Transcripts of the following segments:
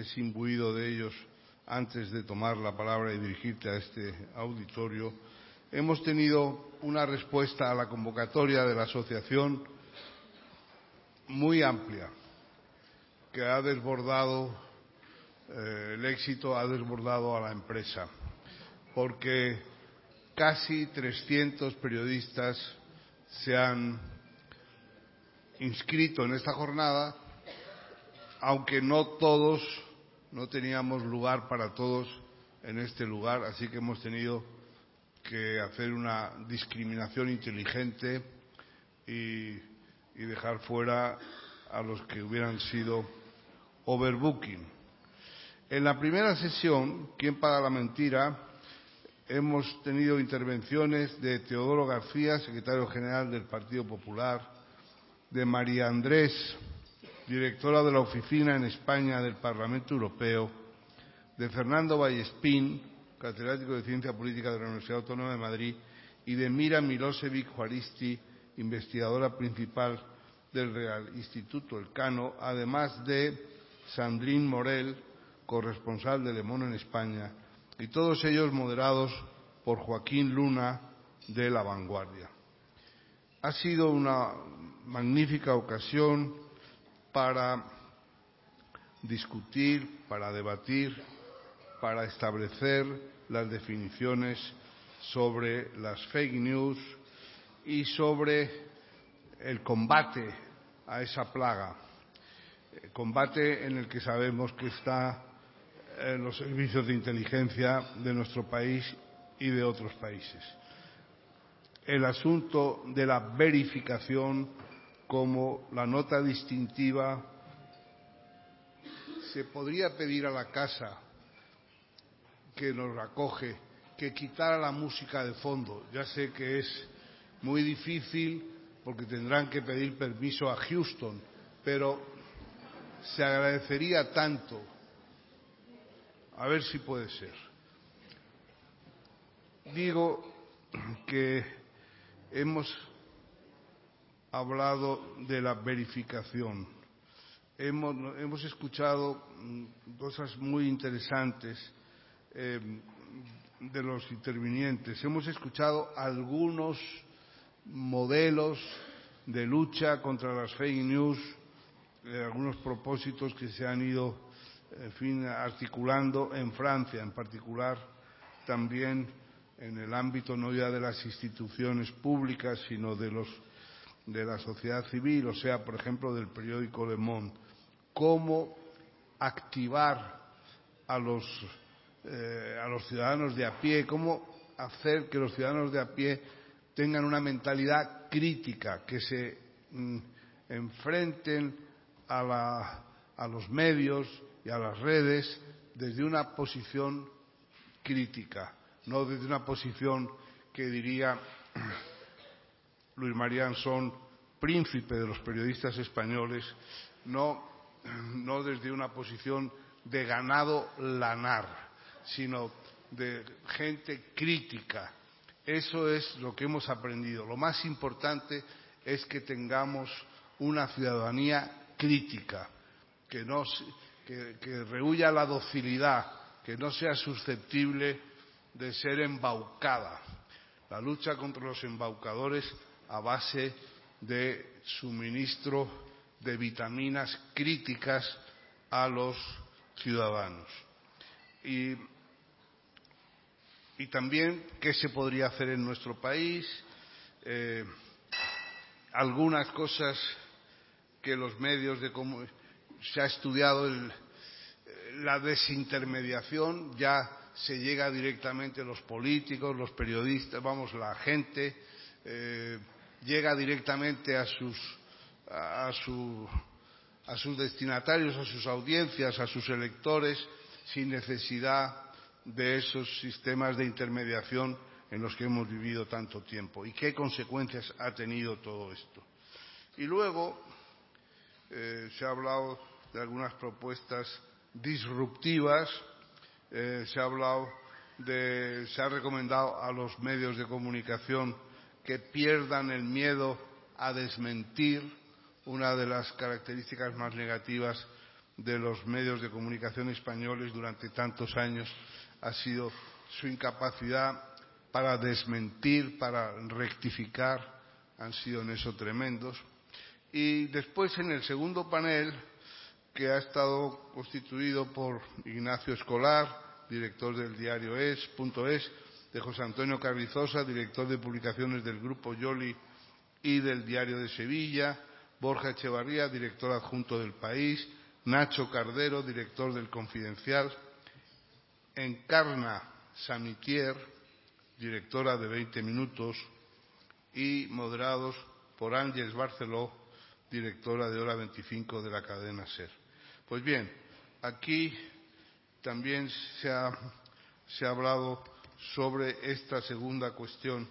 es imbuido de ellos antes de tomar la palabra y dirigirte a este auditorio, hemos tenido una respuesta a la convocatoria de la asociación muy amplia, que ha desbordado eh, el éxito, ha desbordado a la empresa, porque casi 300 periodistas se han inscrito en esta jornada, aunque no todos, no teníamos lugar para todos en este lugar, así que hemos tenido que hacer una discriminación inteligente y, dejar fuera a los que hubieran sido overbooking. En la primera sesión, ¿Quién paga la mentira?, hemos tenido intervenciones de Teodoro García, secretario general del Partido Popular, de María Andrés, directora de la Oficina en España del Parlamento Europeo, de Fernando Vallespín, catedrático de Ciencia Política de la Universidad Autónoma de Madrid, y de Mira Milosevic Juaristi, investigadora principal del Real Instituto Elcano, además de Sandrine Morel, corresponsal de Le Monde en España, y todos ellos moderados por Joaquín Luna de La Vanguardia. Ha sido una magnífica ocasión para discutir, para debatir, para establecer las definiciones sobre las fake news y sobre el combate a esa plaga, combate en el que sabemos que está en los servicios de inteligencia de nuestro país y de otros países. El asunto de la verificación como la nota distintiva se podría pedir a la casa que nos acoge que quitara la música de fondo. Ya sé que es muy difícil porque tendrán que pedir permiso a Houston, pero se agradecería tanto. A ver si puede ser. Digo que hemos hablado de la verificación. Hemos, escuchado cosas muy interesantes eh, de los intervinientes. Hemos escuchado algunos modelos de lucha contra las fake news, eh, algunos propósitos que se han ido, articulando en Francia, en particular también en el ámbito no ya de las instituciones públicas, sino de los de la sociedad civil, o sea, por ejemplo, del periódico Le Monde, cómo activar a los, eh, a los ciudadanos de a pie, cómo hacer que los ciudadanos de a pie tengan una mentalidad crítica, que se mm, enfrenten a, la, a los medios y a las redes desde una posición crítica, no desde una posición que diría Luis María Ansón, príncipe de los periodistas españoles, no, no desde una posición de ganado lanar, sino de gente crítica. Eso es lo que hemos aprendido. Lo más importante es que tengamos una ciudadanía crítica, que, no, que, que rehuya la docilidad, que no sea susceptible de ser embaucada. La lucha contra los embaucadores a base de suministro de vitaminas críticas a los ciudadanos. Y, y también qué se podría hacer en nuestro país, eh, algunas cosas que los medios de se ha estudiado la desintermediación, ya se llega directamente los políticos, los periodistas, vamos, la gente, eh, llega directamente a sus, destinatarios, a sus audiencias, a sus electores, sin necesidad de esos sistemas de intermediación en los que hemos vivido tanto tiempo. ¿Y qué consecuencias ha tenido todo esto? Y luego eh, se ha hablado de algunas propuestas disruptivas, eh, se ha hablado de, se ha recomendado a los medios de comunicación que pierdan el miedo a desmentir una de las características más negativas de los medios de comunicación españoles durante tantos años ha sido su incapacidad para desmentir, para rectificar, han sido en eso tremendos. Y después en el segundo panel, que ha estado constituido por Ignacio Escolar, director del diario Es.es, de José Antonio Carrizosa, director de publicaciones del Grupo Yoli y del Diario de Sevilla, Borja Echevarría, director adjunto del País, Nacho Cardero, director del Confidencial, Encarna Samitier, directora de 20 Minutos, y moderados por Ángeles Barceló, directora de Hora 25 de la cadena SER. Pues bien, aquí también se ha, se ha hablado sobre esta segunda cuestión,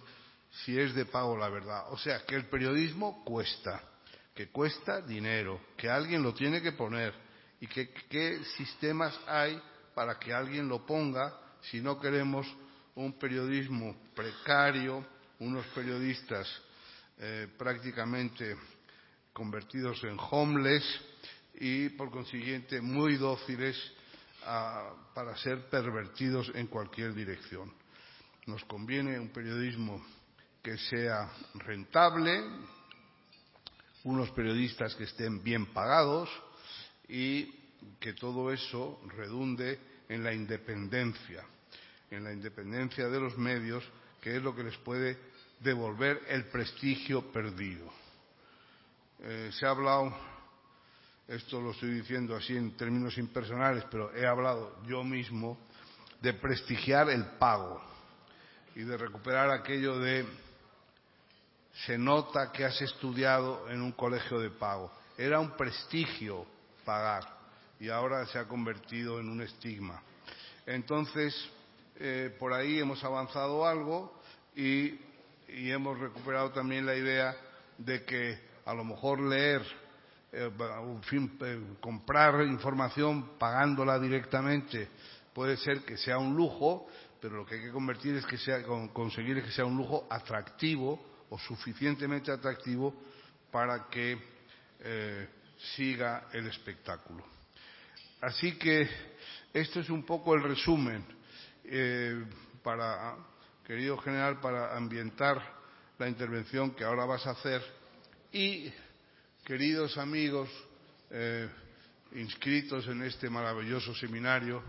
si es de pago la verdad. O sea, que el periodismo cuesta, que cuesta dinero, que alguien lo tiene que poner y que qué sistemas hay para que alguien lo ponga si no queremos un periodismo precario, unos periodistas eh, prácticamente convertidos en homeless y, por consiguiente, muy dóciles para ser pervertidos en cualquier dirección. Nos conviene un periodismo que sea rentable, unos periodistas que estén bien pagados y que todo eso redunde en la independencia, en la independencia de los medios, que es lo que les puede devolver el prestigio perdido. Eh, se ha hablado, esto lo estoy diciendo así en términos impersonales, pero he hablado yo mismo de prestigiar el pago y de recuperar aquello de se nota que has estudiado en un colegio de pago. Era un prestigio pagar y ahora se ha convertido en un estigma. Entonces, eh, por ahí hemos avanzado algo y, y, hemos recuperado también la idea de que a lo mejor leer, fin, eh, comprar información pagándola directamente puede ser que sea un lujo, pero lo que hay que convertir es que sea, conseguir es que sea un lujo atractivo o suficientemente atractivo para que eh, siga el espectáculo. Así que esto es un poco el resumen, eh, para, querido general, para ambientar la intervención que ahora vas a hacer y, queridos amigos eh, inscritos en este maravilloso seminario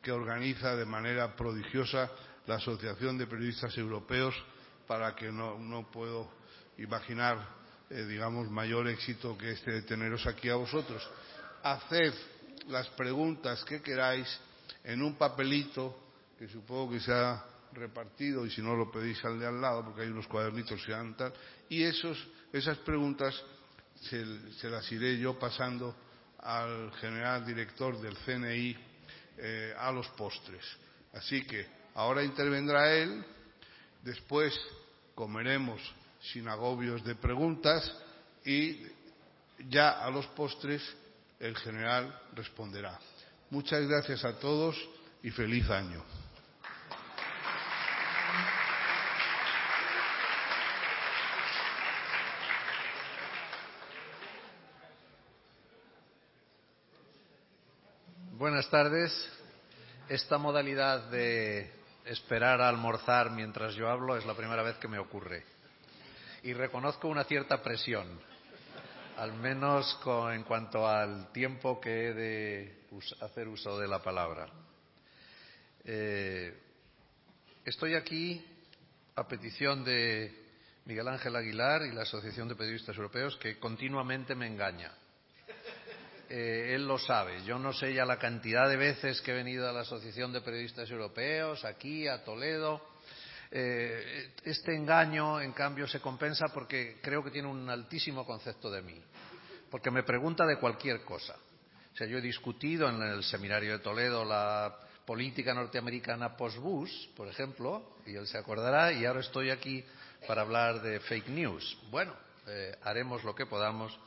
que organiza de manera prodigiosa la Asociación de Periodistas Europeos, para que no, puedo imaginar, eh, digamos, mayor éxito que este de teneros aquí a vosotros. Haced las preguntas que queráis en un papelito que supongo que se ha repartido y si no lo pedís al de al lado porque hay unos cuadernitos que dan tal y esos, esas preguntas se, las iré yo pasando al general director del CNI eh, a los postres. Así que ahora intervendrá él, después comeremos sin agobios de preguntas y ya a los postres el general responderá. Muchas gracias a todos y feliz año. Buenas tardes. Esta modalidad de esperar a almorzar mientras yo hablo es la primera vez que me ocurre. Y reconozco una cierta presión, al menos con, en cuanto al tiempo que he de hacer uso de la palabra. Eh, estoy aquí a petición de Miguel Ángel Aguilar y la Asociación de Periodistas Europeos, que continuamente me engaña. Eh, él lo sabe. Yo no sé ya la cantidad de veces que he venido a la Asociación de Periodistas Europeos, aquí, a Toledo. Eh, este engaño, en cambio, se compensa porque creo que tiene un altísimo concepto de mí. Porque me pregunta de cualquier cosa. O sea, yo he discutido en el seminario de Toledo la política norteamericana post-Bush, por ejemplo, y él se acordará, y ahora estoy aquí para hablar de fake news. Bueno, eh, haremos lo que podamos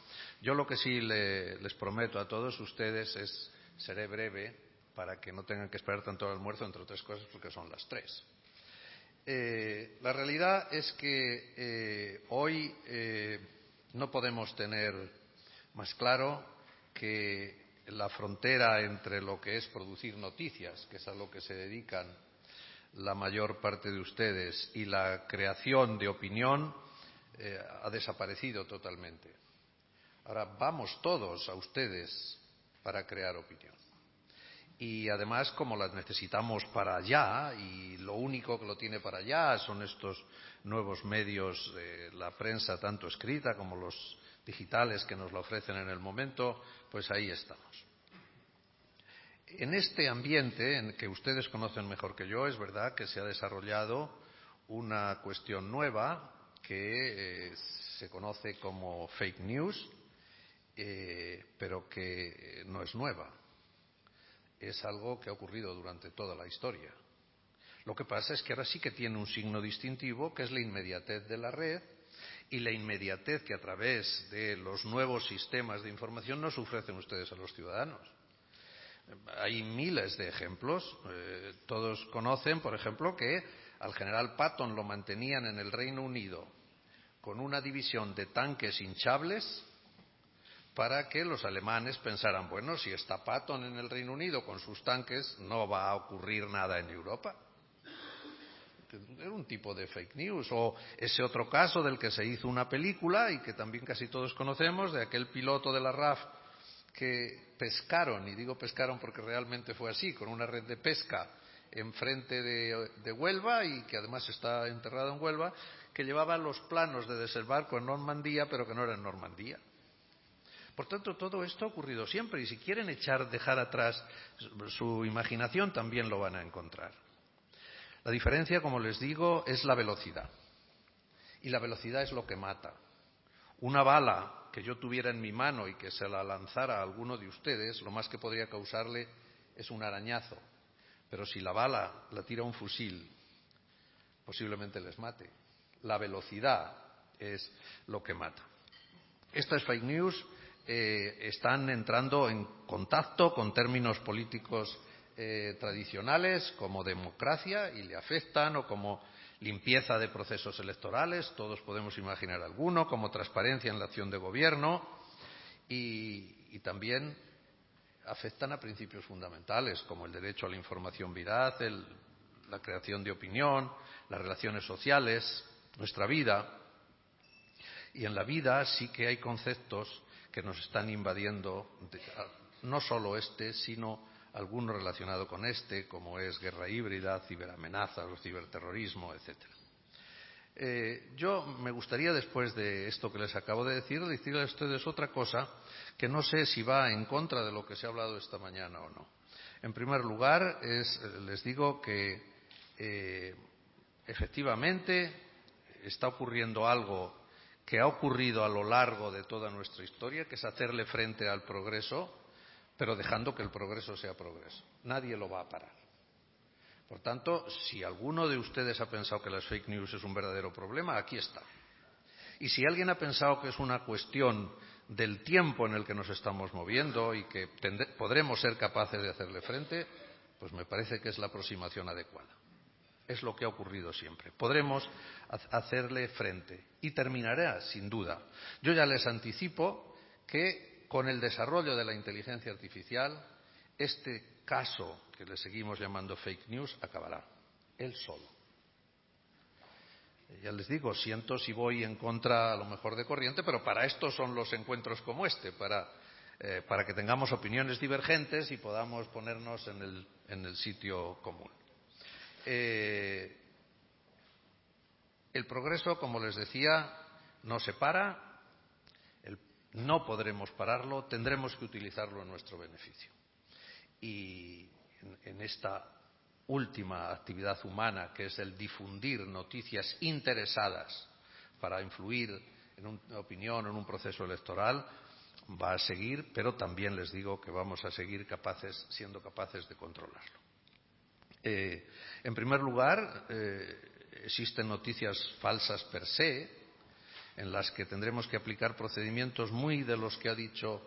yo lo que sí le, les prometo a todos ustedes es, seré breve para que no tengan que esperar tanto al almuerzo, entre otras cosas, porque son las tres. Eh, la realidad es que eh, hoy eh, no podemos tener más claro que la frontera entre lo que es producir noticias, que es a lo que se dedican la mayor parte de ustedes, y la creación de opinión ha desaparecido totalmente. Ahora vamos todos a ustedes para crear opinión. Y además, como las necesitamos para allá, y lo único que lo tiene para allá son estos nuevos medios de la prensa, tanto escrita como los digitales que nos lo ofrecen en el momento, pues ahí estamos. En este ambiente, en que ustedes conocen mejor que yo, es verdad que se ha desarrollado una cuestión nueva que eh, se conoce como fake news, eh, pero que no es nueva. Es algo que ha ocurrido durante toda la historia. Lo que pasa es que ahora sí que tiene un signo distintivo, que es la inmediatez de la red y la inmediatez que a través de los nuevos sistemas de información nos ofrecen ustedes a los ciudadanos. Hay miles de ejemplos. Eh, todos conocen, por ejemplo, que al general Patton lo mantenían en el Reino Unido con una división de tanques hinchables para que los alemanes pensaran, bueno, si está Patton en el Reino Unido con sus tanques, no va a ocurrir nada en Europa era un tipo de fake news. O ese otro caso del que se hizo una película y que también casi todos conocemos, de aquel piloto de la RAF que pescaron, y digo pescaron porque realmente fue así, con una red de pesca enfrente de, Huelva y que además está enterrado en Huelva, que llevaba los planos de desembarco en Normandía, pero que no era en Normandía. Por tanto, todo esto ha ocurrido siempre y si quieren echar, dejar atrás su imaginación, también lo van a encontrar. La diferencia, como les digo, es la velocidad. Y la velocidad es lo que mata. Una bala que yo tuviera en mi mano y que se la lanzara a alguno de ustedes, lo más que podría causarle es un arañazo. Pero si la bala la tira un fusil, posiblemente les mate. La velocidad es lo que mata. Estas fake news están entrando en contacto con términos políticos eh, tradicionales como democracia y le afectan o como limpieza de procesos electorales, todos podemos imaginar alguno, como transparencia en la acción de gobierno y, también afectan a principios fundamentales como el derecho a la información veraz, la creación de opinión, las relaciones sociales, nuestra vida. Y en la vida sí que hay conceptos que nos están invadiendo, no solo este, sino alguno relacionado con este, como es guerra híbrida, ciberamenazas ciberterrorismo, etc. Eh, yo me gustaría, después de esto que les acabo de decir, decirles a ustedes otra cosa que no sé si va en contra de lo que se ha hablado esta mañana o no. En primer lugar, les digo que eh, efectivamente está ocurriendo algo que ha ocurrido a lo largo de toda nuestra historia, que es hacerle frente al progreso pero dejando que el progreso sea progreso. Nadie lo va a parar. Por tanto, si alguno de ustedes ha pensado que las fake news es un verdadero problema, aquí está. Y si alguien ha pensado que es una cuestión del tiempo en el que nos estamos moviendo y que podremos ser capaces de hacerle frente, pues me parece que es la aproximación adecuada. Es lo que ha ocurrido siempre. Podremos hacerle frente y terminará, sin duda. Yo ya les anticipo que con el desarrollo de la inteligencia artificial, este caso que le seguimos llamando fake news acabará, él solo. Ya les digo, siento si voy en contra a lo mejor de corriente, pero para esto son los encuentros como este, para, eh, que tengamos opiniones divergentes y podamos ponernos en el, sitio común. Eh, el progreso, como les decía, no se para, no podremos pararlo, tendremos que utilizarlo en nuestro beneficio. Y en, esta última actividad humana, que es el difundir noticias interesadas para influir en una opinión, en un proceso electoral, va a seguir, pero también les digo que vamos a seguir capaces, siendo capaces de controlarlo. Eh, en primer lugar, eh, existen noticias falsas per se, en las que tendremos que aplicar procedimientos muy de los que ha dicho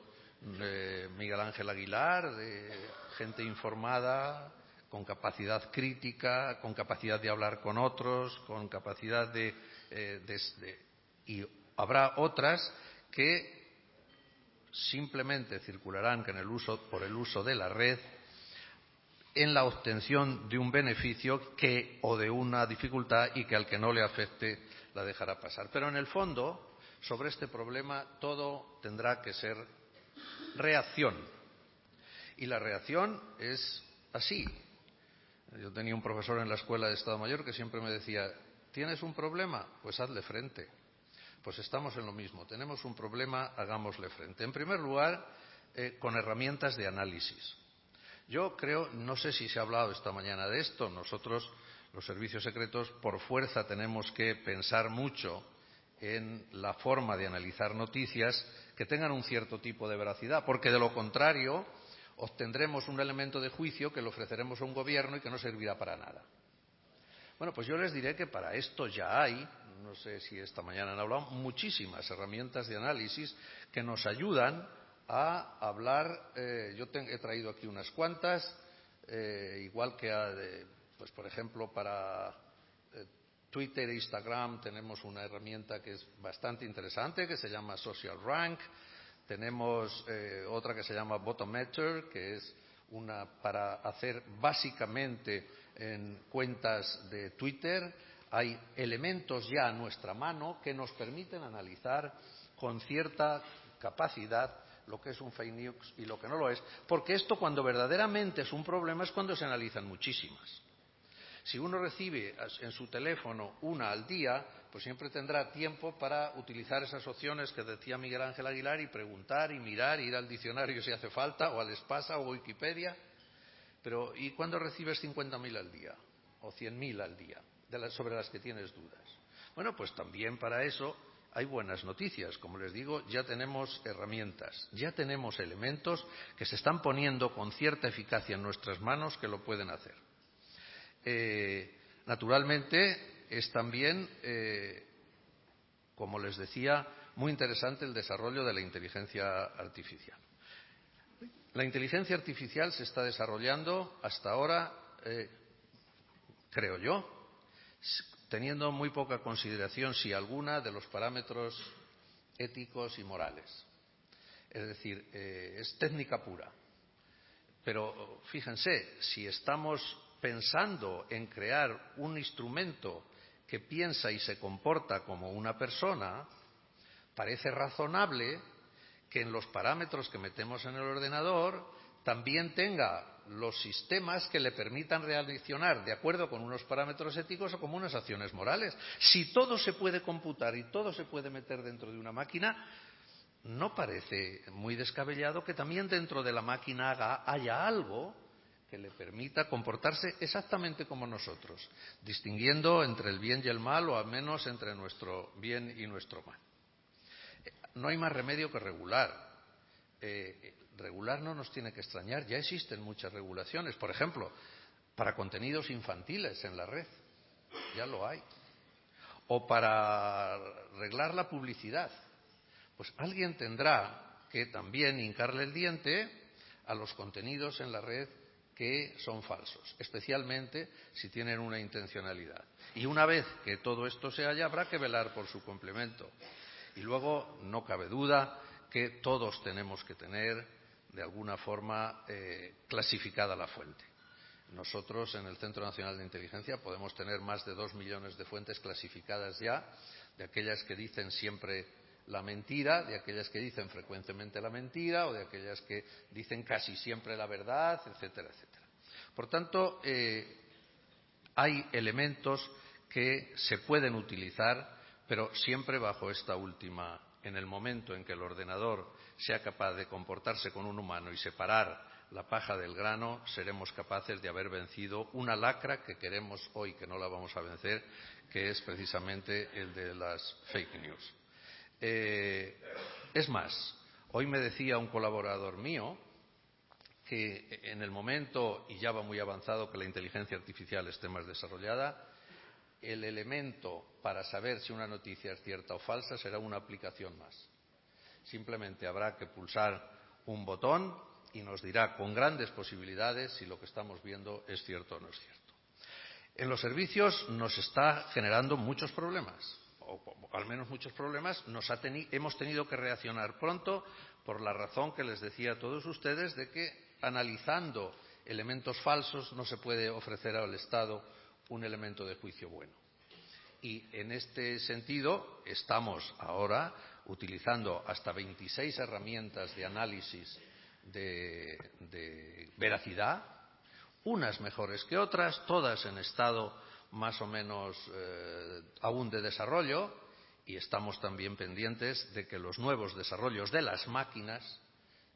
eh, Miguel Ángel Aguilar, de gente informada, con capacidad crítica, con capacidad de hablar con otros, con capacidad de, y habrá otras que simplemente circularán por el uso de la red en la obtención de un beneficio que o de una dificultad y que al que no le afecte la dejará pasar. Pero en el fondo, sobre este problema, todo tendrá que ser reacción. Y la reacción es así. Yo tenía un profesor en la escuela de Estado Mayor que siempre me decía, ¿tienes un problema? Pues hazle frente. Pues estamos en lo mismo. Tenemos un problema, hagámosle frente. En primer lugar, eh, con herramientas de análisis. Yo creo, no sé si se ha hablado esta mañana de esto, nosotros, los servicios secretos, por fuerza tenemos que pensar mucho en la forma de analizar noticias que tengan un cierto tipo de veracidad, porque de lo contrario obtendremos un elemento de juicio que le ofreceremos a un gobierno y que no servirá para nada. Bueno, pues yo les diré que para esto ya hay, no sé si esta mañana han hablado, muchísimas herramientas de análisis que nos ayudan a hablar. Eh, yo he traído aquí unas cuantas, eh, igual que, pues por ejemplo, para eh, Twitter e Instagram tenemos una herramienta que es bastante interesante, que se llama Social Rank. Tenemos otra que se llama Bottometer, que es una para hacer básicamente en cuentas de Twitter. Hay elementos ya a nuestra mano que nos permiten analizar con cierta capacidad lo que es un fake news y lo que no lo es, porque esto cuando verdaderamente es un problema es cuando se analizan muchísimas. Si uno recibe en su teléfono una al día, pues siempre tendrá tiempo para utilizar esas opciones que decía Miguel Ángel Aguilar y preguntar y mirar, ir al diccionario si hace falta, o al Espasa o Wikipedia. Pero ¿y cuándo recibes 50.000 al día? O 100.000 al día, sobre las que tienes dudas. Bueno, pues también para eso hay buenas noticias. Como les digo, ya tenemos herramientas, ya tenemos elementos que se están poniendo con cierta eficacia en nuestras manos que lo pueden hacer. Eh, naturalmente, es también, eh, como les decía, muy interesante el desarrollo de la inteligencia artificial. La inteligencia artificial se está desarrollando hasta ahora, eh, creo yo, teniendo muy poca consideración, si alguna, de los parámetros éticos y morales. Es decir, eh, es técnica pura. Pero fíjense, si estamos pensando en crear un instrumento que piensa y se comporta como una persona, parece razonable que en los parámetros que metemos en el ordenador también tenga los sistemas que le permitan reaccionar de acuerdo con unos parámetros éticos o como unas acciones morales. Si todo se puede computar y todo se puede meter dentro de una máquina, no parece muy descabellado que también dentro de la máquina haya algo que le permita comportarse exactamente como nosotros, distinguiendo entre el bien y el mal o al menos entre nuestro bien y nuestro mal. No hay más remedio que regular. Eh, regular no nos tiene que extrañar, ya existen muchas regulaciones, por ejemplo, para contenidos infantiles en la red, ya lo hay. O para reglar la publicidad, pues alguien tendrá que también hincarle el diente a los contenidos en la red que son falsos, especialmente si tienen una intencionalidad. Y una vez que todo esto se haya, habrá que velar por su complemento. Y luego, no cabe duda que todos tenemos que tener de alguna forma eh, clasificada la fuente. Nosotros en el Centro Nacional de Inteligencia podemos tener más de dos millones de fuentes clasificadas ya, de aquellas que dicen siempre la mentira, de aquellas que dicen frecuentemente la mentira o de aquellas que dicen casi siempre la verdad, etcétera, etcétera. Por tanto, eh, hay elementos que se pueden utilizar, pero siempre bajo esta última en el momento en que el ordenador sea capaz de comportarse con un humano y separar la paja del grano, seremos capaces de haber vencido una lacra que queremos hoy, que no la vamos a vencer, que es precisamente el de las fake news. Eh, es más, hoy me decía un colaborador mío que en el momento, y ya va muy avanzado, que la inteligencia artificial esté más desarrollada, el elemento para saber si una noticia es cierta o falsa será una aplicación más. Simplemente habrá que pulsar un botón y nos dirá con grandes posibilidades si lo que estamos viendo es cierto o no es cierto. En los servicios nos está generando muchos problemas. o, al menos muchos problemas, nos ha hemos tenido que reaccionar pronto por la razón que les decía a todos ustedes de que analizando elementos falsos no se puede ofrecer al Estado un elemento de juicio bueno. Y en este sentido estamos ahora utilizando hasta 26 herramientas de análisis de, de veracidad, unas mejores que otras, todas en estado más o menos eh, aún de desarrollo y estamos también pendientes de que los nuevos desarrollos de las máquinas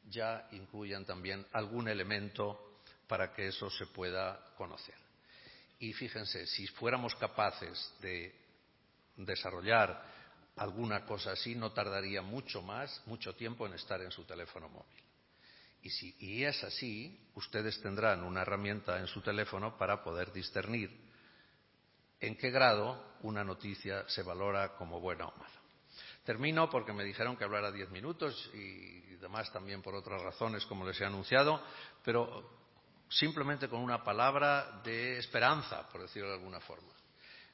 ya incluyan también algún elemento para que eso se pueda conocer. Y fíjense, si fuéramos capaces de desarrollar alguna cosa así, no tardaría mucho más, mucho tiempo en estar en su teléfono móvil. Y si y es así, ustedes tendrán una herramienta en su teléfono para poder discernir en qué grado una noticia se valora como buena o mala. Termino porque me dijeron que hablara diez minutos y demás también por otras razones, como les he anunciado, pero simplemente con una palabra de esperanza, por decirlo de alguna forma.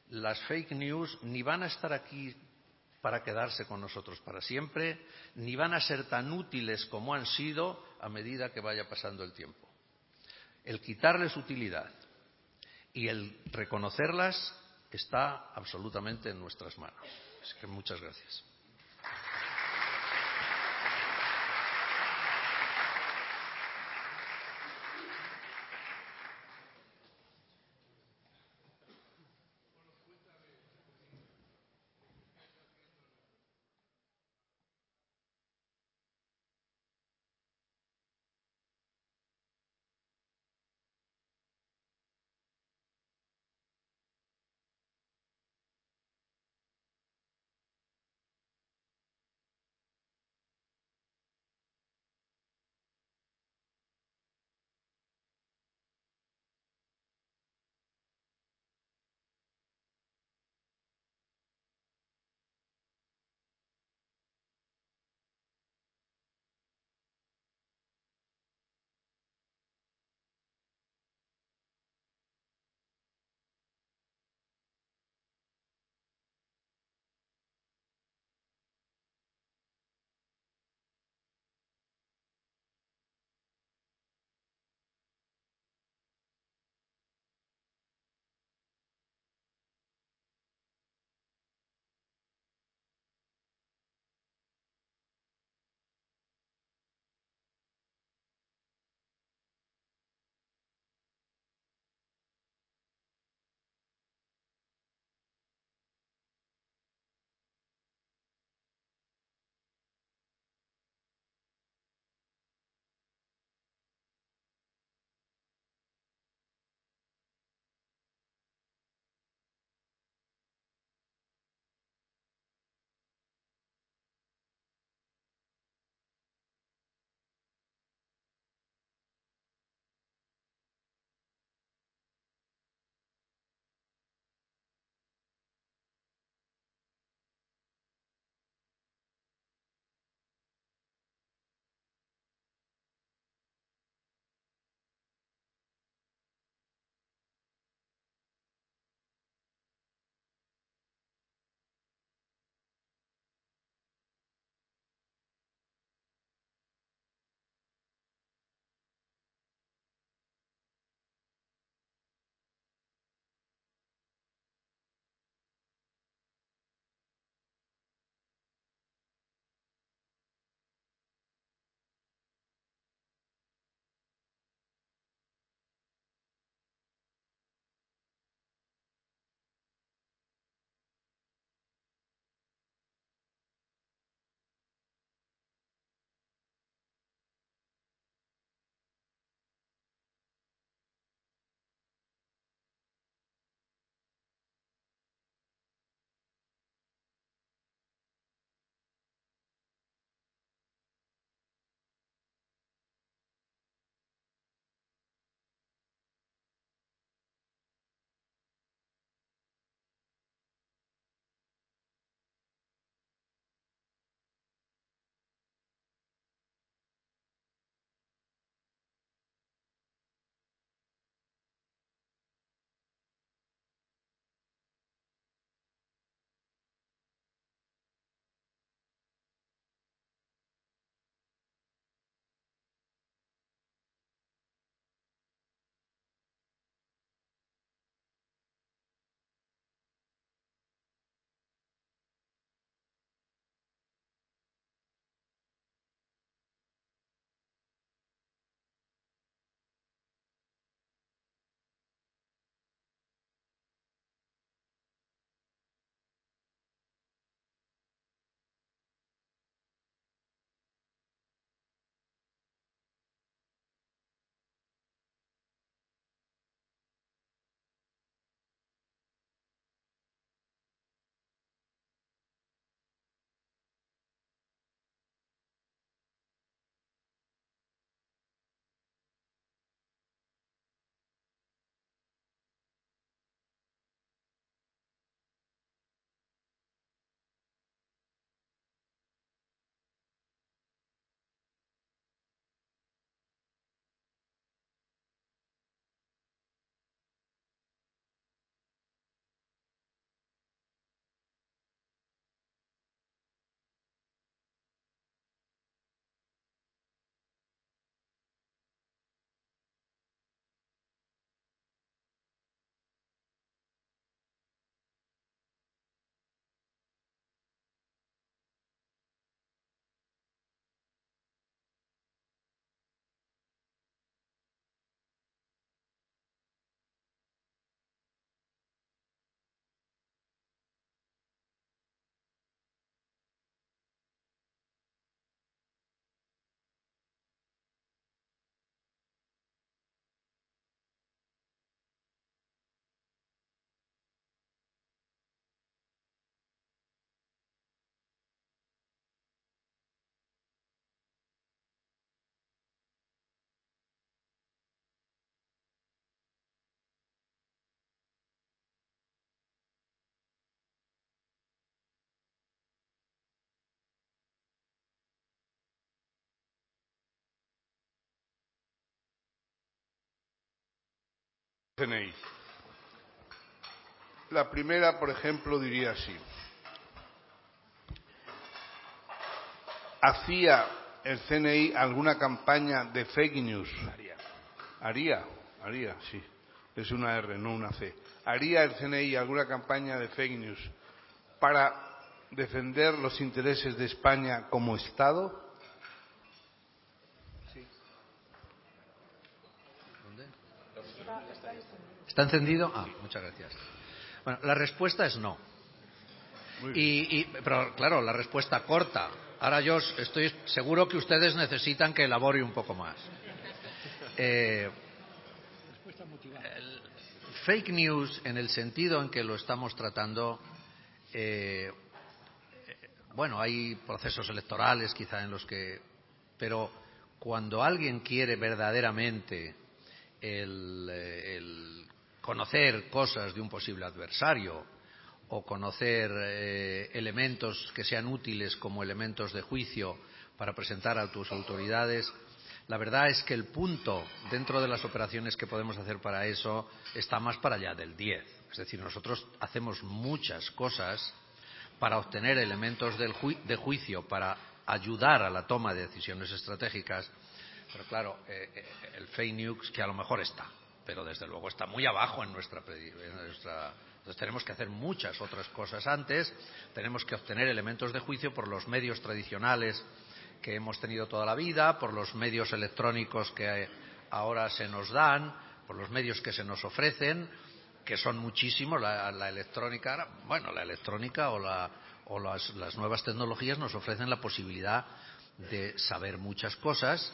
Las fake news ni van a estar aquí para quedarse con nosotros para siempre, ni van a ser tan útiles como han sido a medida que vaya pasando el tiempo. El quitarles utilidad y el reconocerlas está absolutamente en nuestras manos. Así que muchas gracias. La primera, por ejemplo, diría así. ¿Hacía el CNI alguna campaña de fake news? Haría. Haría, haría, sí. Es una R, no una C. ¿Haría el CNI alguna campaña de fake news para defender los intereses de España como Estado? ¿Está encendido? Ah, muchas gracias. Bueno, la respuesta es no. Y, pero claro, la respuesta corta. Ahora yo estoy seguro que ustedes necesitan que elabore un poco más. Eh, fake news, en el sentido en que lo estamos tratando, eh, bueno, hay procesos electorales quizá en los que, pero cuando alguien quiere verdaderamente el, el conocer cosas de un posible adversario o conocer eh, elementos que sean útiles como elementos de juicio para presentar a tus autoridades, la verdad es que el punto dentro de las operaciones que podemos hacer para eso está más para allá del 10. Es decir, nosotros hacemos muchas cosas para obtener elementos de juicio, para ayudar a la toma de decisiones estratégicas, pero claro, eh, eh, el fake que a lo mejor está, pero desde luego está muy abajo en nuestra, en nuestra entonces tenemos que hacer muchas otras cosas antes, tenemos que obtener elementos de juicio por los medios tradicionales que hemos tenido toda la vida, por los medios electrónicos que ahora se nos dan, por los medios que se nos ofrecen, que son muchísimos. La, electrónica, bueno, la electrónica o, la, o las, las, nuevas tecnologías nos ofrecen la posibilidad de saber muchas cosas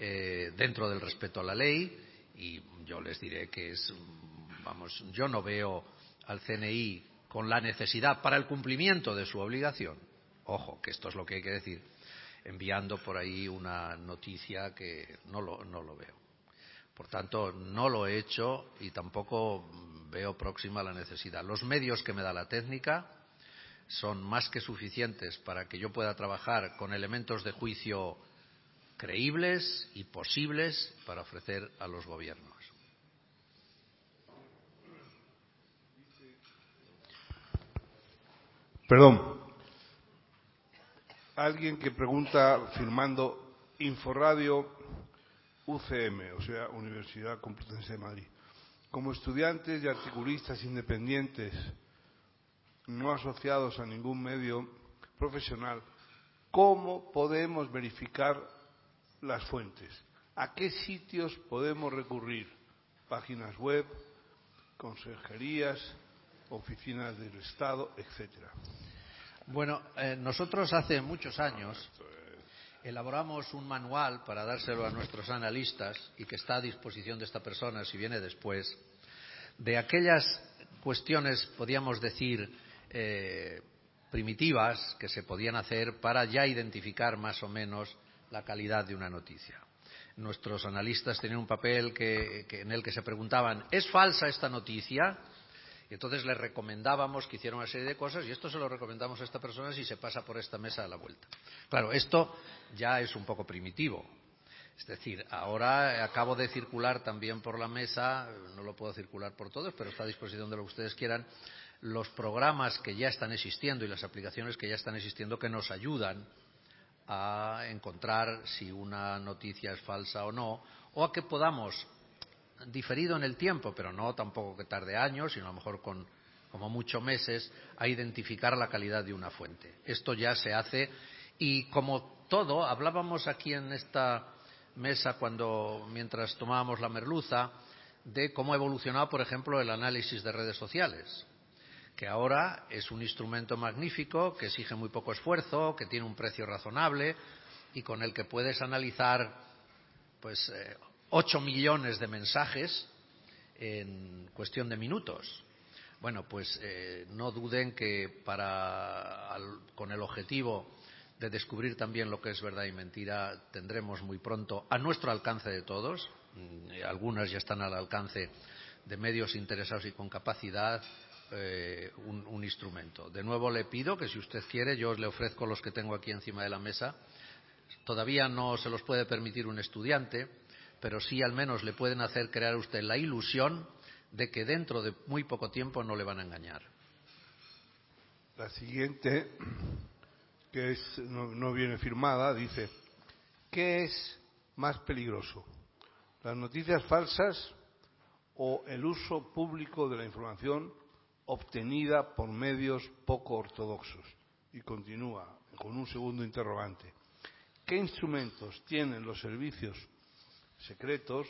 eh, dentro del respeto a la ley y yo les diré que es, vamos, yo no veo al CNI con la necesidad para el cumplimiento de su obligación, ojo, que esto es lo que hay que decir, enviando por ahí una noticia que no lo, no lo veo. Por tanto, no lo he hecho y tampoco veo próxima la necesidad. Los medios que me da la técnica son más que suficientes para que yo pueda trabajar con elementos de juicio creíbles y posibles para ofrecer a los gobiernos. Perdón. Alguien que pregunta firmando Inforadio UCM, o sea, Universidad Complutense de Madrid. Como estudiantes y articulistas independientes, no asociados a ningún medio profesional, ¿cómo podemos verificar las fuentes? ¿A qué sitios podemos recurrir? Páginas web, consejerías, oficinas del Estado, etcétera. Bueno, eh, nosotros hace muchos años elaboramos un manual para dárselo a nuestros analistas y que está a disposición de esta persona si viene después, de aquellas cuestiones, podríamos decir, eh, primitivas que se podían hacer para ya identificar más o menos la calidad de una noticia. Nuestros analistas tenían un papel en el que se preguntaban, ¿es falsa esta noticia? Y entonces les recomendábamos que hiciera una serie de cosas y esto se lo recomendamos a esta persona si se pasa por esta mesa a la vuelta. Claro, esto ya es un poco primitivo. Es decir, ahora acabo de circular también por la mesa, no lo puedo circular por todos, pero está a disposición de lo que ustedes quieran, los programas que ya están existiendo y las aplicaciones que ya están existiendo que nos ayudan a encontrar si una noticia es falsa o no, o a que podamos diferido en el tiempo, pero no tampoco que tarde años, sino a lo mejor con como mucho meses, a identificar la calidad de una fuente. Esto ya se hace y como todo, hablábamos aquí en esta mesa cuando mientras tomábamos la merluza de cómo ha evolucionado, por ejemplo, el análisis de redes sociales, que ahora es un instrumento magnífico, que exige muy poco esfuerzo, que tiene un precio razonable y con el que puedes analizar pues eh, ocho millones de mensajes en cuestión de minutos. Bueno, pues eh, no duden que para, con el objetivo de descubrir también lo que es verdad y mentira, tendremos muy pronto a nuestro alcance de todos, mm, algunas ya están al alcance de medios interesados y con capacidad, eh, un, instrumento. De nuevo le pido que si usted quiere, yo le ofrezco los que tengo aquí encima de la mesa. Todavía no se los puede permitir un estudiante, pero sí al menos le pueden hacer crear a usted la ilusión de que dentro de muy poco tiempo no le van a engañar. La siguiente, que es, no, viene firmada, dice, ¿qué es más peligroso? ¿Las noticias falsas o el uso público de la información obtenida por medios poco ortodoxos? Y continúa con un segundo interrogante. ¿Qué instrumentos tienen los servicios secretos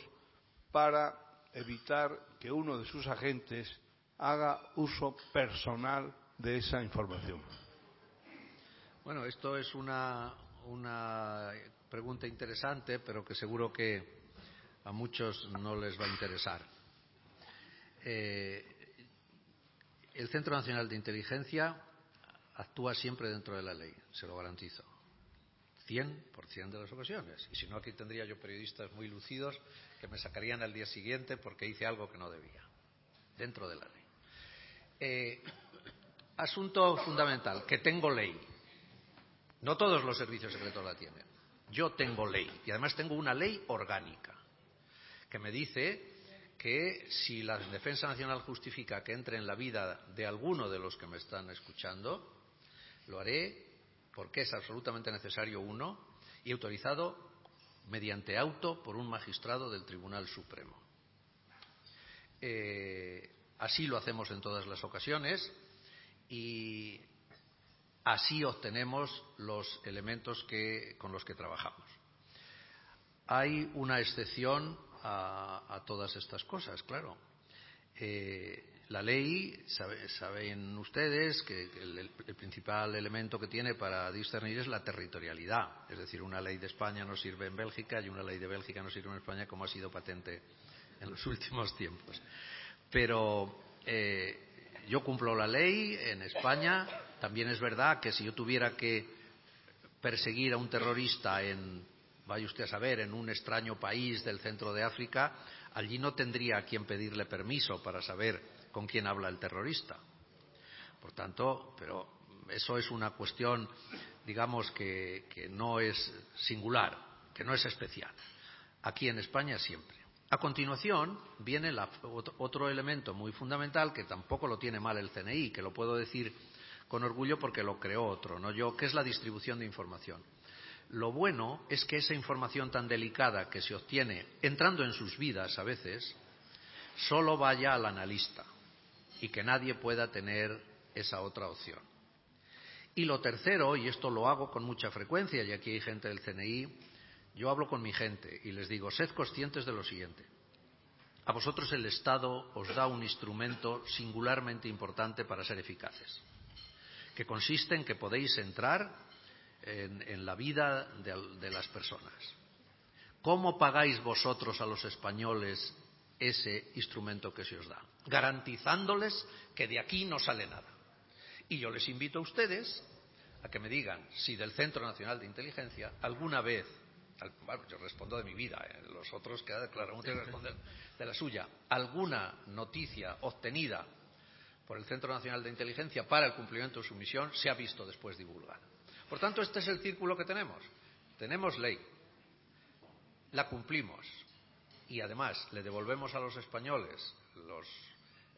para evitar que uno de sus agentes haga uso personal de esa información. Bueno, esto es una, pregunta interesante, pero que seguro que a muchos no les va a interesar. Eh, el Centro Nacional de Inteligencia actúa siempre dentro de la ley, se lo garantizo. 100% de las ocasiones. Y si no, aquí tendría yo periodistas muy lucidos que me sacarían al día siguiente porque hice algo que no debía, dentro de la ley. Eh, asunto fundamental, que tengo ley. No todos los servicios secretos la tienen. Yo tengo ley y además tengo una ley orgánica que me dice que si la Defensa Nacional justifica que entre en la vida de alguno de los que me están escuchando, lo haré porque es absolutamente necesario uno y autorizado mediante auto por un magistrado del Tribunal Supremo. Eh, así lo hacemos en todas las ocasiones y así obtenemos los elementos con los que trabajamos. Hay una excepción a, todas estas cosas, claro. Eh, la ley, saben ustedes que el, principal elemento que tiene para discernir es la territorialidad. Es decir, una ley de España no sirve en Bélgica y una ley de Bélgica no sirve en España, como ha sido patente en los últimos tiempos. Pero eh, yo cumplo la ley en España. También es verdad que si yo tuviera que perseguir a un terrorista en, vaya usted a saber, en un extraño país del centro de África, allí no tendría a quien pedirle permiso para saber con quién habla el terrorista. Por tanto, pero eso es una cuestión, digamos, que, no es singular, que no es especial. Aquí en España siempre. A continuación viene otro elemento muy fundamental que tampoco lo tiene mal el CNI, que lo puedo decir con orgullo porque lo creó otro, no yo, que es la distribución de información. Lo bueno es que esa información tan delicada que se obtiene entrando en sus vidas a veces, solo vaya al analista y que nadie pueda tener esa otra opción. Y lo tercero, y esto lo hago con mucha frecuencia, y aquí hay gente del CNI, yo hablo con mi gente y les digo, sed conscientes de lo siguiente. A vosotros el Estado os da un instrumento singularmente importante para ser eficaces, que consiste en que podéis entrar en, la vida de las personas. ¿Cómo pagáis vosotros a los españoles ese instrumento que se os da, garantizándoles que de aquí no sale nada. Y yo les invito a ustedes a que me digan si del Centro Nacional de Inteligencia alguna vez, yo respondo de mi vida, ¿eh? los otros que claro, responder de la suya, alguna noticia obtenida por el Centro Nacional de Inteligencia para el cumplimiento de su misión se ha visto después divulgada. Por tanto, este es el círculo que tenemos. Tenemos ley, la cumplimos, y además le devolvemos a los españoles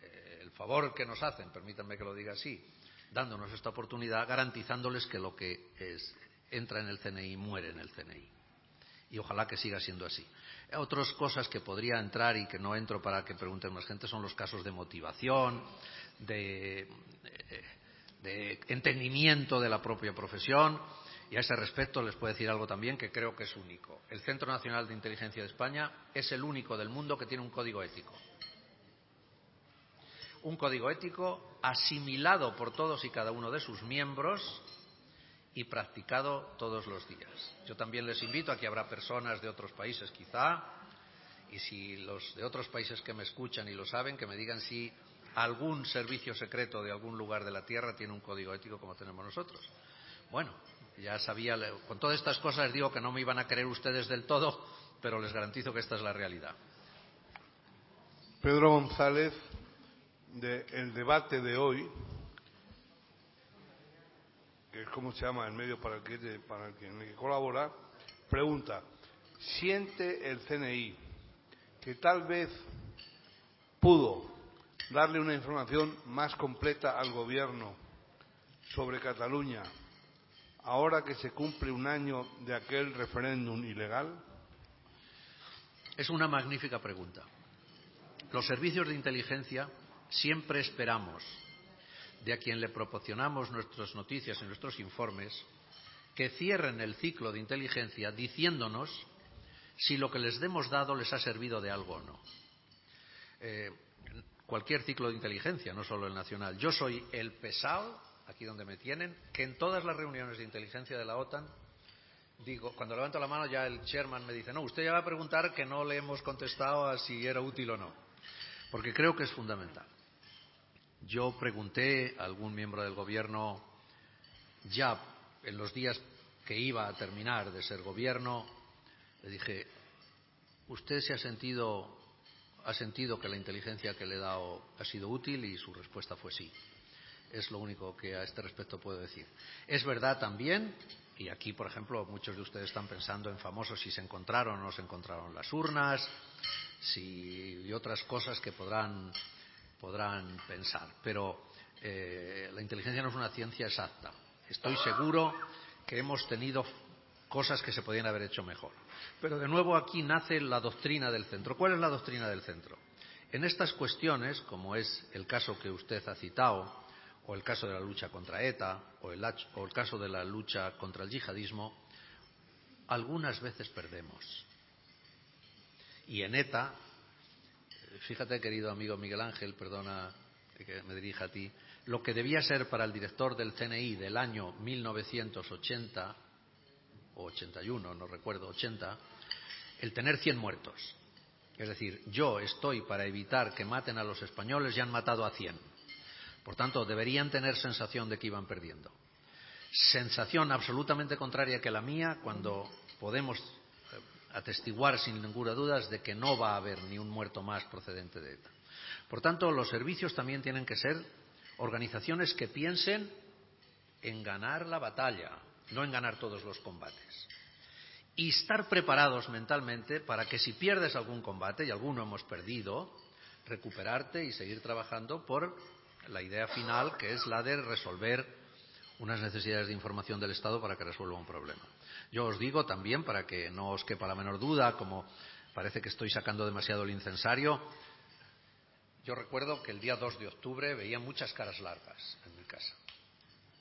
eh, el favor que nos hacen, permítanme que lo diga así, dándonos esta oportunidad, garantizándoles que lo que entra en el CNI muere en el CNI. Y ojalá que siga siendo así. Otras cosas que podría entrar y que no entro para que pregunten más gente son los casos de motivación, de eh, entendimiento de la propia profesión y a ese respecto les puedo decir algo también que creo que es único. El Centro Nacional de Inteligencia de España es el único del mundo que tiene un código ético. Un código ético asimilado por todos y cada uno de sus miembros y practicado todos los días. Yo también les invito a que habrá personas de otros países quizá, y si los de otros países que me escuchan y lo saben, que me digan si algún servicio secreto de algún lugar de la Tierra tiene un código ético como tenemos nosotros. Bueno, ya sabía, con todas estas cosas digo que no me iban a creer ustedes del todo, pero les garantizo que esta es la realidad. Pedro González, del debate de hoy, que es como se llama el medio para el que, para el que colabora, pregunta, ¿siente el CNI que tal vez pudo darle una información más completa al Gobierno sobre Cataluña, ahora que se cumple un año de aquel referéndum ilegal? Es una magnífica pregunta. Los servicios de inteligencia siempre esperamos de a quien le proporcionamos nuestras noticias y nuestros informes que cierren el ciclo de inteligencia diciéndonos si lo que les hemos dado les ha servido de algo o no. Eh, cualquier ciclo de inteligencia, no solo el nacional. Yo soy el pesado, aquí donde me tienen, que en todas las reuniones de inteligencia de la OTAN digo, cuando levanto la mano ya el chairman me dice, no, usted ya va a preguntar que no le hemos contestado a si era útil o no, porque creo que es fundamental. Yo pregunté a algún miembro del gobierno ya en los días que iba a terminar de ser gobierno, le dije, ¿usted se ha sentido, ha sentido que la inteligencia que le he dado ha sido útil? Y su respuesta fue sí. Es lo único que a este respecto puedo decir. Es verdad también, y aquí, por ejemplo, muchos de ustedes están pensando en famosos si se encontraron o no se encontraron las urnas, si, y otras cosas que podrán, podrán pensar. Pero eh, la inteligencia no es una ciencia exacta. Estoy seguro que hemos tenido cosas que se podían haber hecho mejor. Pero de nuevo aquí nace la doctrina del centro. ¿Cuál es la doctrina del centro? En estas cuestiones, como es el caso que usted ha citado, o el caso de la lucha contra ETA, o el, o el caso de la lucha contra el yihadismo, algunas veces perdemos. Y en ETA, fíjate, querido amigo Miguel Ángel, perdona que me dirija a ti, lo que debía ser para el director del CNI del año 1980 o 81, no recuerdo, 80, el tener 100 muertos. Es decir, yo estoy para evitar que maten a los españoles y han matado a 100. Por tanto, deberían tener sensación de que iban perdiendo. Sensación absolutamente contraria que la mía cuando podemos eh, atestiguar sin ninguna duda de que no va a haber ni un muerto más procedente de ETA. Por tanto, los servicios también tienen que ser organizaciones que piensen en ganar la batalla, no en ganar todos los combates. Y estar preparados mentalmente para que si pierdes algún combate, y alguno hemos perdido, recuperarte y seguir trabajando por la idea final, que es la de resolver unas necesidades de información del Estado para que resuelva un problema. Yo os digo también, para que no os quepa la menor duda, como parece que estoy sacando demasiado el incensario, yo recuerdo que el día 2 de octubre veía muchas caras largas en mi casa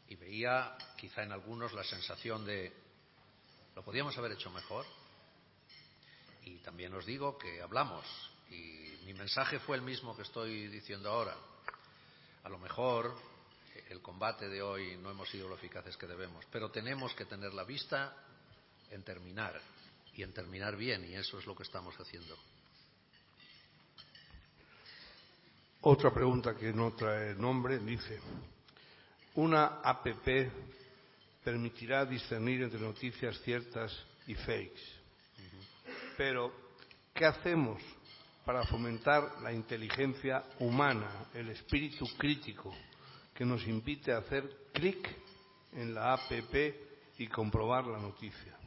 y veía quizá en algunos la sensación de lo podíamos haber hecho mejor y también os digo que hablamos y mi mensaje fue el mismo que estoy diciendo ahora. A lo mejor el combate de hoy no hemos sido lo eficaces que debemos, pero tenemos que tener la vista en terminar y en terminar bien y eso es lo que estamos haciendo. Otra pregunta que no trae nombre dice, una APP permitirá discernir entre noticias ciertas y fakes. Pero, ¿qué hacemos para fomentar la inteligencia humana, el espíritu crítico, que nos invite a hacer clic en la APP y comprobar la noticia?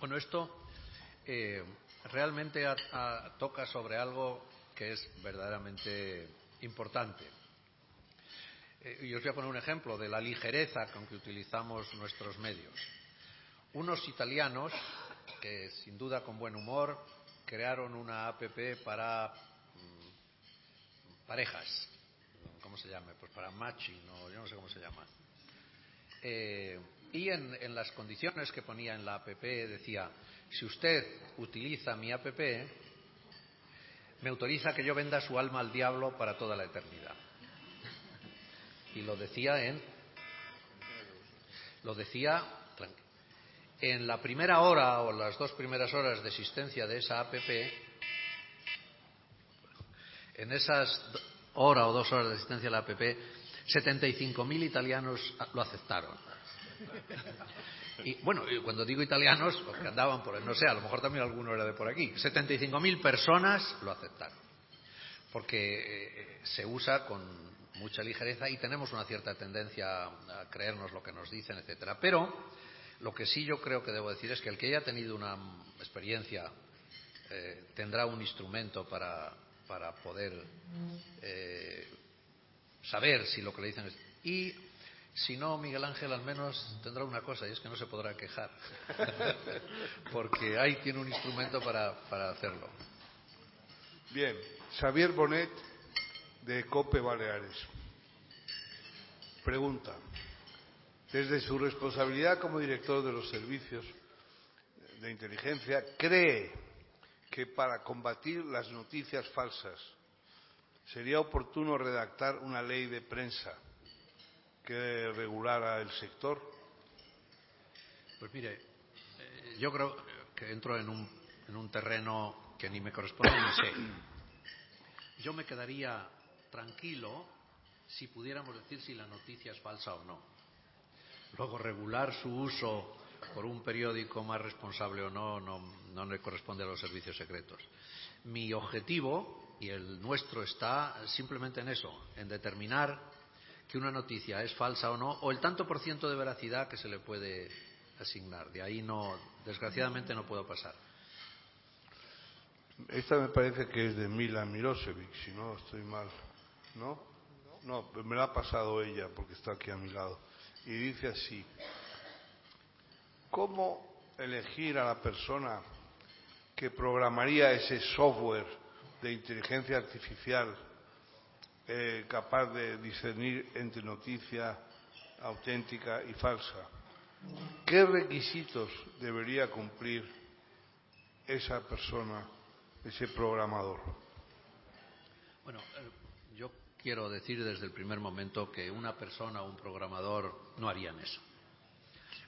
Bueno, esto eh, realmente toca sobre algo que es verdaderamente importante. Eh, y os voy a poner un ejemplo de la ligereza con que utilizamos nuestros medios. Unos italianos, que sin duda con buen humor, crearon una APP para mm, parejas. ¿Cómo se llama? Pues para matching, no, yo no sé cómo se llama. Eh, y en, en, las condiciones que ponía en la APP decía, si usted utiliza mi APP, me autoriza que yo venda su alma al diablo para toda la eternidad. Y lo decía en. Lo decía en la primera hora o las dos primeras horas de existencia de esa APP, en esas hora o dos horas de existencia de la APP, 75.000 italianos lo aceptaron. Y bueno, cuando digo italianos, los que andaban por, no sé, a lo mejor también alguno era de por aquí, 75.000 personas lo aceptaron. Porque eh, se usa con mucha ligereza y tenemos una cierta tendencia a creernos lo que nos dicen, etcétera. Pero lo que sí yo creo que debo decir es que el que haya tenido una experiencia eh, tendrá un instrumento para, para poder eh, saber si lo que le dicen es. Y si no, Miguel Ángel al menos tendrá una cosa, y es que no se podrá quejar, porque ahí tiene un instrumento para, para hacerlo. Bien, Xavier Bonet, de COPE Baleares. Pregunta. Desde su responsabilidad como director de los servicios de inteligencia, ¿cree que para combatir las noticias falsas sería oportuno redactar una ley de prensa que regulara el sector? Pues mire, eh, yo creo que entro en un, en un terreno que ni me corresponde ni sé. Yo me quedaría tranquilo si pudiéramos decir si la noticia es falsa o no. Luego, regular su uso por un periódico más responsable o no, no, no le corresponde a los servicios secretos. Mi objetivo y el nuestro está simplemente en eso, en determinar que una noticia es falsa o no, o el tanto por ciento de veracidad que se le puede asignar. De ahí no, desgraciadamente no puedo pasar. Esta me parece que es de Mila Mirosevic, si no estoy mal. ¿No? No, me la ha pasado ella porque está aquí a mi lado. Y dice así, ¿cómo elegir a la persona que programaría ese software de inteligencia artificial eh, capaz de discernir entre noticia auténtica y falsa? ¿Qué requisitos debería cumplir esa persona, ese programador? Bueno, quiero decir desde el primer momento que una persona o un programador no harían eso.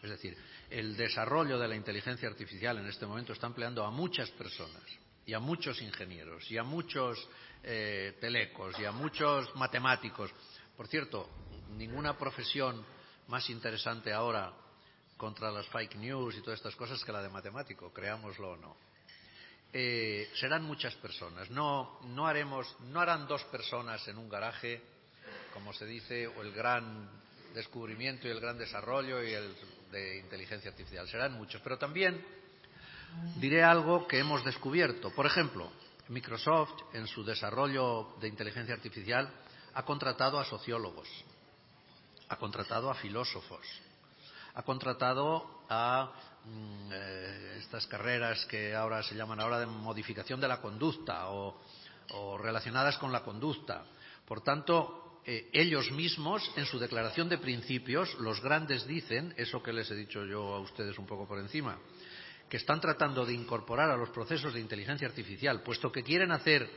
Es decir, el desarrollo de la inteligencia artificial en este momento está empleando a muchas personas y a muchos ingenieros y a muchos eh, telecos y a muchos matemáticos. Por cierto, ninguna profesión más interesante ahora contra las fake news y todas estas cosas que la de matemático, creámoslo o no. Eh, serán muchas personas. No, no, haremos, no harán dos personas en un garaje, como se dice, o el gran descubrimiento y el gran desarrollo y el de inteligencia artificial. Serán muchos. Pero también diré algo que hemos descubierto. Por ejemplo, Microsoft, en su desarrollo de inteligencia artificial, ha contratado a sociólogos, ha contratado a filósofos, ha contratado a estas carreras que ahora se llaman ahora de modificación de la conducta o, relacionadas con la conducta. Por tanto, eh, ellos mismos, en su declaración de principios, los grandes dicen, eso que les he dicho yo a ustedes un poco por encima, que están tratando de incorporar a los procesos de inteligencia artificial, puesto que quieren hacer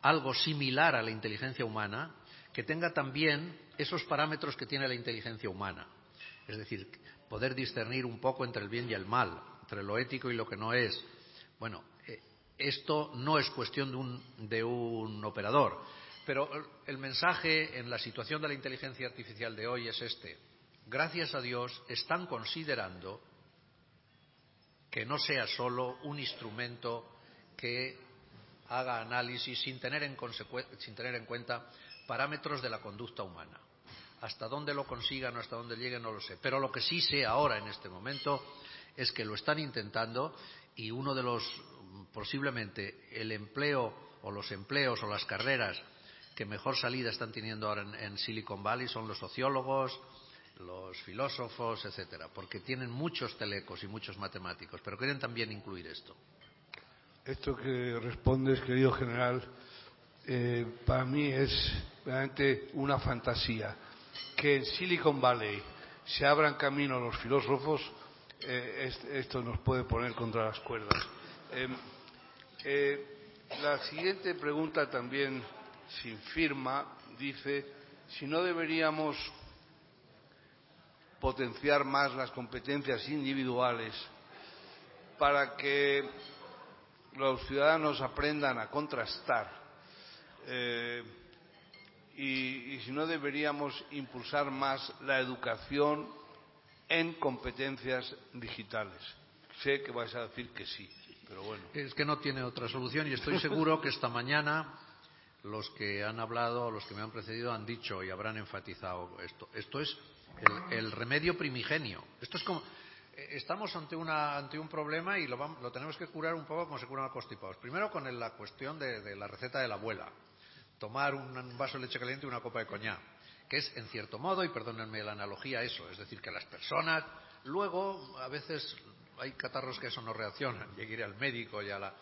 algo similar a la inteligencia humana, que tenga también esos parámetros que tiene la inteligencia humana. Es decir, poder discernir un poco entre el bien y el mal, entre lo ético y lo que no es. Bueno, eh, esto no es cuestión de un, de un operador, pero el mensaje en la situación de la inteligencia artificial de hoy es este. Gracias a Dios están considerando que no sea solo un instrumento que haga análisis sin tener en, sin tener en cuenta parámetros de la conducta humana. Hasta dónde lo consigan o hasta dónde lleguen no lo sé. Pero lo que sí sé ahora en este momento es que lo están intentando y uno de los posiblemente el empleo o los empleos o las carreras que mejor salida están teniendo ahora en, Silicon Valley son los sociólogos, los filósofos, etcétera, porque tienen muchos telecos y muchos matemáticos, pero quieren también incluir esto. Esto que respondes, querido general, eh, para mí es realmente una fantasía que en Silicon Valley se abran camino los filósofos, eh, esto nos puede poner contra las cuerdas. Em, eh, la siguiente pregunta también sin firma dice si no deberíamos potenciar más las competencias individuales para que los ciudadanos aprendan a contrastar eh, y, si no deberíamos impulsar más la educación en competencias digitales. Sé que vais a decir que sí, pero bueno. Es que no tiene otra solución y estoy seguro que esta mañana los que han hablado, los que me han precedido, han dicho y habrán enfatizado esto. Esto es el, remedio primigenio. Esto es como eh, estamos ante, ante un problema y lo, tenemos que curar un poco como se curan los constipados. Primero con la cuestión de, la receta de la abuela. Tomar un vaso de leche caliente y una copa de coñac. Que es, en cierto modo, y perdónenme la analogía, eso. Es decir, que las personas luego, a veces hay catarros que eso no reaccionan. Llegue al médico y a la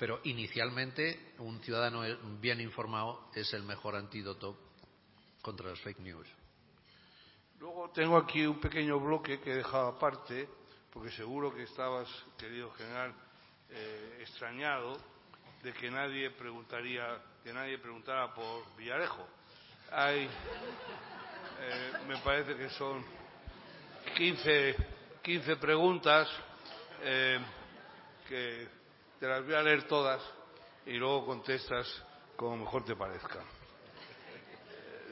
pero inicialmente un ciudadano bien informado es el mejor antídoto contra las fake news. Luego tengo aquí un pequeño bloque que he dejado aparte, porque seguro que estabas, querido general, eh, extrañado de que nadie preguntaría, que nadie preguntara por Villarejo. Hay, eh, me parece que son 15, 15 preguntas eh, que te las voy a leer todas y luego contestas como mejor te parezca.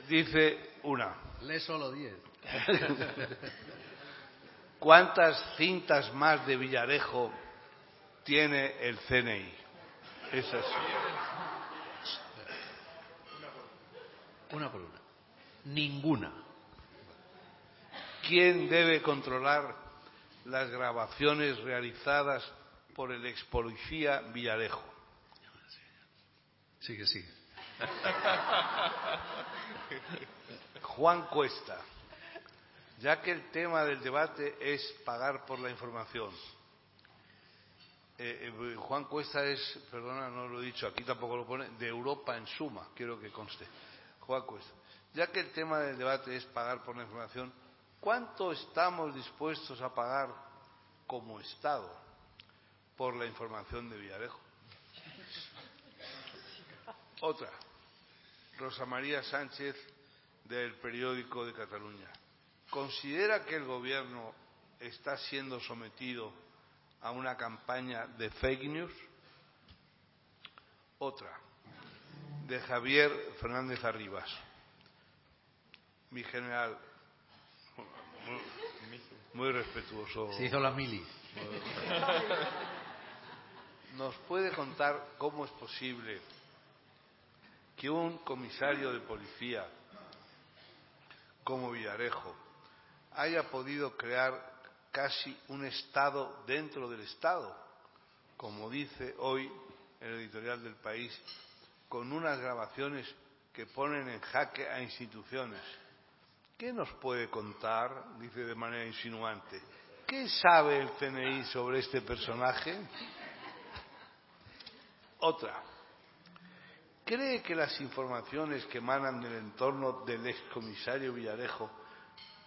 Dice una. Lee solo diez. ¿Cuántas cintas más de Villarejo tiene el CNI? Esas. Una por una. Ninguna. ¿Quién debe controlar las grabaciones realizadas por el ex policía Villarejo. Sigue, sigue. Juan Cuesta, ya que el tema del debate es pagar por la información. Eh, eh, Juan Cuesta es, perdona, no lo he dicho, aquí tampoco lo pone, de Europa en suma, quiero que conste. Cuesta, ya que el tema del debate es pagar por la información, ¿cuánto estamos dispuestos a pagar como Estado por la información de Villarejo. Otra, Rosa María Sánchez del periódico de Cataluña. ¿Considera que el gobierno está siendo sometido a una campaña de fake news? Otra, de Javier Fernández Arribas. Mi general, muy, respetuoso. Se hizo la mili. ¿Nos puede contar cómo es posible que un comisario de policía como Villarejo haya podido crear casi un Estado dentro del Estado, como dice hoy el editorial del país, con unas grabaciones que ponen en jaque a instituciones? ¿Qué nos puede contar? Dice de manera insinuante. ¿Qué sabe el CNI sobre este personaje? Otra. ¿Cree que las informaciones que emanan del entorno del excomisario Villarejo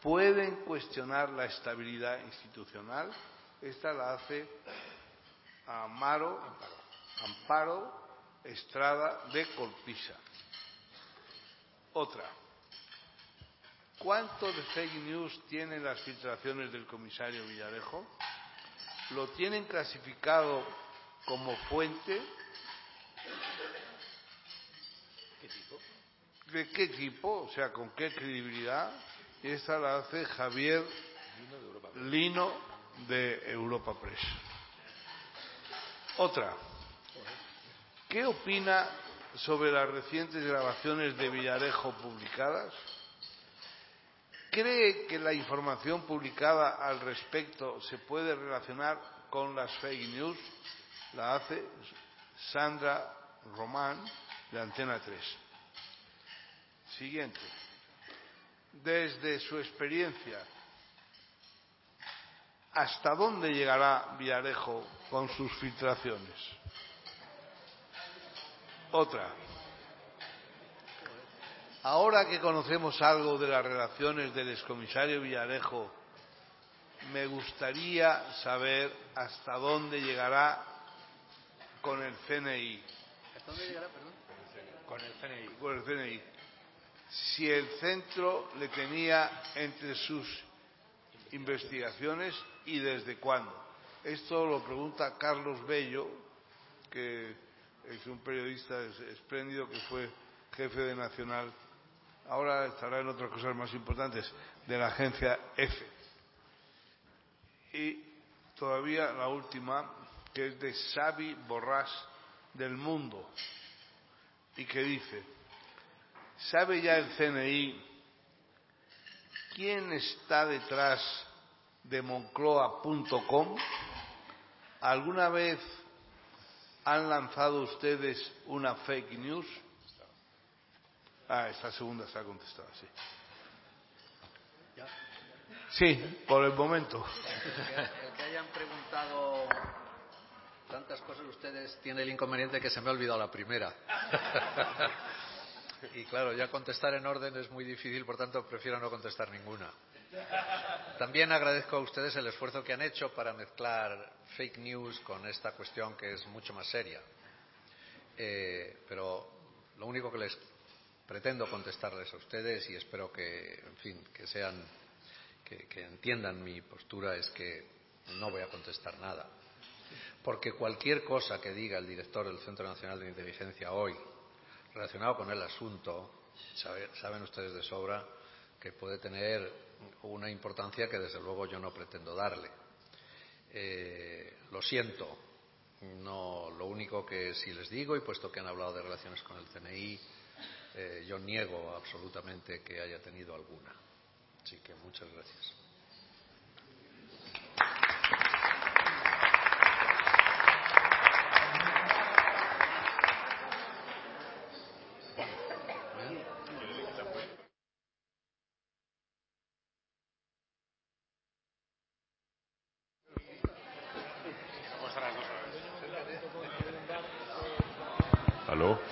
pueden cuestionar la estabilidad institucional? Esta la hace Amaro, Amparo Estrada de Colpisa. Otra. ¿Cuánto de fake news tienen las filtraciones del comisario Villarejo? ¿Lo tienen clasificado como fuente ¿De qué tipo? O sea, ¿con qué credibilidad? Y esta la hace Javier Lino de Europa Press. Otra. ¿Qué opina sobre las recientes grabaciones de Villarejo publicadas? ¿Cree que la información publicada al respecto se puede relacionar con las fake news? La hace Sandra Román de Antena 3. Siguiente. Desde su experiencia, ¿hasta dónde llegará Villarejo con sus filtraciones? Otra. Ahora que conocemos algo de las relaciones del excomisario Villarejo, me gustaría saber hasta dónde llegará con el CNI. ¿Hasta dónde llegará, perdón? Con el CNI. Con el CNI si el centro le tenía entre sus investigaciones y desde cuándo. Esto lo pregunta Carlos Bello, que es un periodista espléndido que fue jefe de Nacional, ahora estará en otras cosas más importantes, de la agencia EFE. Y todavía la última, que es de Xavi Borrás del Mundo, y que dice, ¿Sabe ya el CNI quién está detrás de moncloa.com. ¿Alguna vez han lanzado ustedes una fake news? Ah, esta segunda está contestada, sí. Sí, por el momento. El que hayan preguntado tantas cosas ustedes tiene el inconveniente que se me ha olvidado la primera. Y claro, ya contestar en orden es muy difícil, por tanto prefiero no contestar ninguna. También agradezco a ustedes el esfuerzo que han hecho para mezclar fake news con esta cuestión que es mucho más seria. Eh, pero lo único que les pretendo contestarles a ustedes y espero que, en fin, que sean, que, que entiendan mi postura es que no voy a contestar nada. Porque cualquier cosa que diga el director del Centro Nacional de Inteligencia hoy relacionado con el asunto, sabe- saben ustedes de sobra que puede tener una importancia que desde luego yo no pretendo darle. Eh, lo siento, no, lo único que sí les digo, y puesto que han hablado de relaciones con el CNI, eh, yo niego absolutamente que haya tenido alguna. Así que muchas gracias.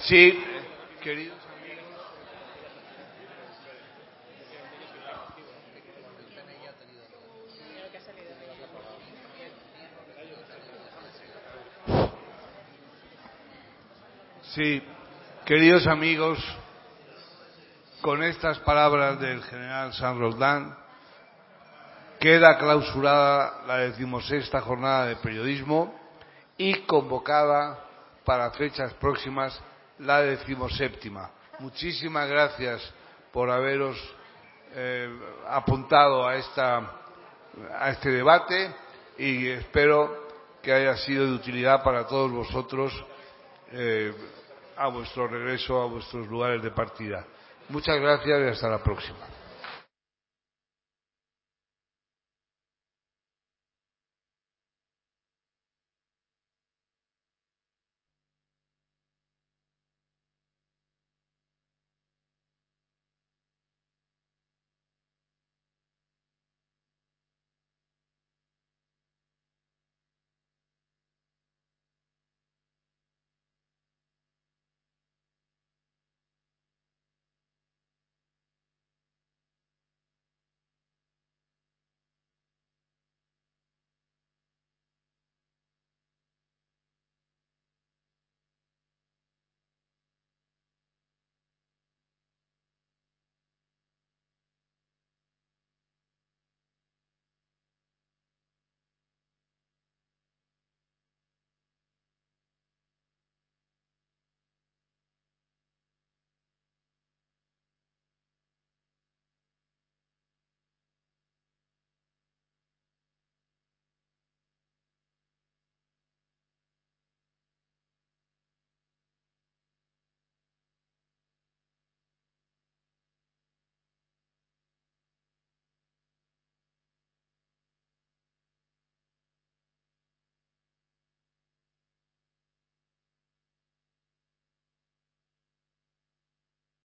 Sí, queridos Sí, queridos amigos, con estas palabras del general San Roldán queda clausurada la decimosexta jornada de periodismo y convocada para fechas próximas la decimoséptima. Muchísimas gracias por haberos eh, apuntado a, esta, a este debate y espero que haya sido de utilidad para todos vosotros eh, a vuestro regreso a vuestros lugares de partida. Muchas gracias y hasta la próxima.